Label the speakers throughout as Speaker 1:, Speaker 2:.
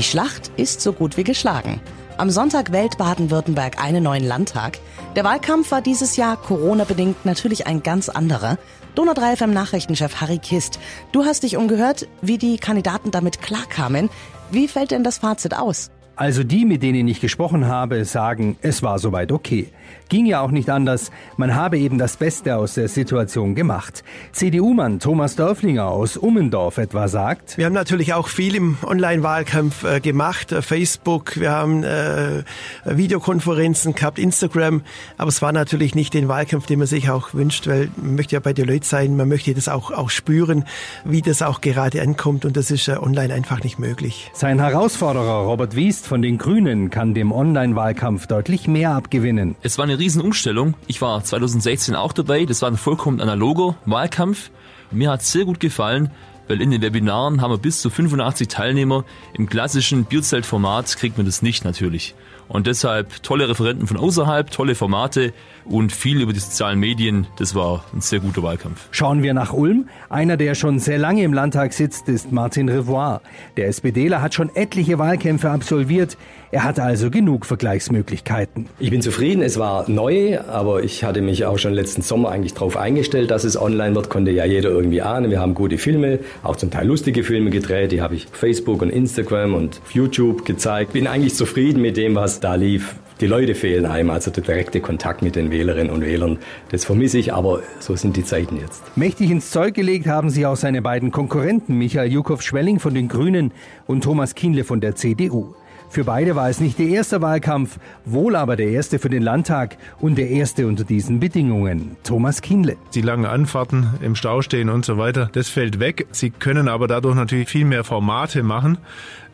Speaker 1: Die Schlacht ist so gut wie geschlagen. Am Sonntag wählt Baden-Württemberg einen neuen Landtag. Der Wahlkampf war dieses Jahr Corona-bedingt natürlich ein ganz anderer. Donau 3 FM Nachrichtenchef Harry Kist, du hast dich umgehört, wie die Kandidaten damit klarkamen. Wie fällt denn das Fazit aus?
Speaker 2: Also die, mit denen ich gesprochen habe, sagen, es war soweit okay. Ging ja auch nicht anders. Man habe eben das Beste aus der Situation gemacht. CDU-Mann Thomas Dörflinger aus Ummendorf etwa sagt,
Speaker 3: Wir haben natürlich auch viel im Online-Wahlkampf äh, gemacht. Äh, Facebook, wir haben äh, Videokonferenzen gehabt, Instagram. Aber es war natürlich nicht den Wahlkampf, den man sich auch wünscht, weil man möchte ja bei den Leuten sein, man möchte das auch, auch spüren, wie das auch gerade ankommt. Und das ist äh, online einfach nicht möglich.
Speaker 2: Sein Herausforderer Robert Wiest von den Grünen kann dem Online-Wahlkampf deutlich mehr abgewinnen.
Speaker 4: Es war eine Riesenumstellung. Ich war 2016 auch dabei. Das war ein vollkommen analoger Wahlkampf. Mir hat sehr gut gefallen, weil in den Webinaren haben wir bis zu 85 Teilnehmer. Im klassischen Bierzeltformat kriegt man das nicht natürlich. Und deshalb tolle Referenten von außerhalb, tolle Formate und viel über die sozialen Medien. Das war ein sehr guter Wahlkampf.
Speaker 2: Schauen wir nach Ulm. Einer, der schon sehr lange im Landtag sitzt, ist Martin Revoir. Der SPDler hat schon etliche Wahlkämpfe absolviert. Er hat also genug Vergleichsmöglichkeiten.
Speaker 5: Ich bin zufrieden, es war neu, aber ich hatte mich auch schon letzten Sommer eigentlich darauf eingestellt, dass es online wird, konnte ja jeder irgendwie ahnen. Wir haben gute Filme, auch zum Teil lustige Filme gedreht, die habe ich auf Facebook und Instagram und auf YouTube gezeigt. Bin eigentlich zufrieden mit dem, was da lief. Die Leute fehlen einem, also der direkte Kontakt mit den Wählerinnen und Wählern. Das vermisse ich, aber so sind die Zeiten jetzt.
Speaker 2: Mächtig ins Zeug gelegt haben sie auch seine beiden Konkurrenten, Michael Jukow-Schwelling von den Grünen und Thomas Kienle von der CDU. Für beide war es nicht der erste Wahlkampf, wohl aber der erste für den Landtag und der erste unter diesen Bedingungen. Thomas Kienle.
Speaker 6: Die langen Anfahrten im Stau stehen und so weiter, das fällt weg. Sie können aber dadurch natürlich viel mehr Formate machen.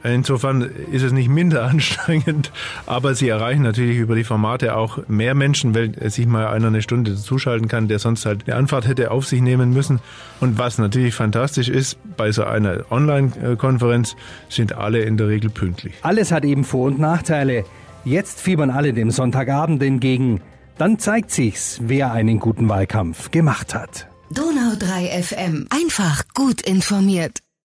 Speaker 6: Insofern ist es nicht minder anstrengend, aber sie erreichen natürlich über die Formate auch mehr Menschen, weil sich mal einer eine Stunde zuschalten kann, der sonst halt eine Anfahrt hätte auf sich nehmen müssen. Und was natürlich fantastisch ist, bei so einer Online-Konferenz sind alle in der Regel pünktlich.
Speaker 2: Alles hat eben Vor- und Nachteile. Jetzt fiebern alle dem Sonntagabend entgegen. Dann zeigt sich's, wer einen guten Wahlkampf gemacht hat.
Speaker 7: Donau 3 FM. Einfach gut informiert.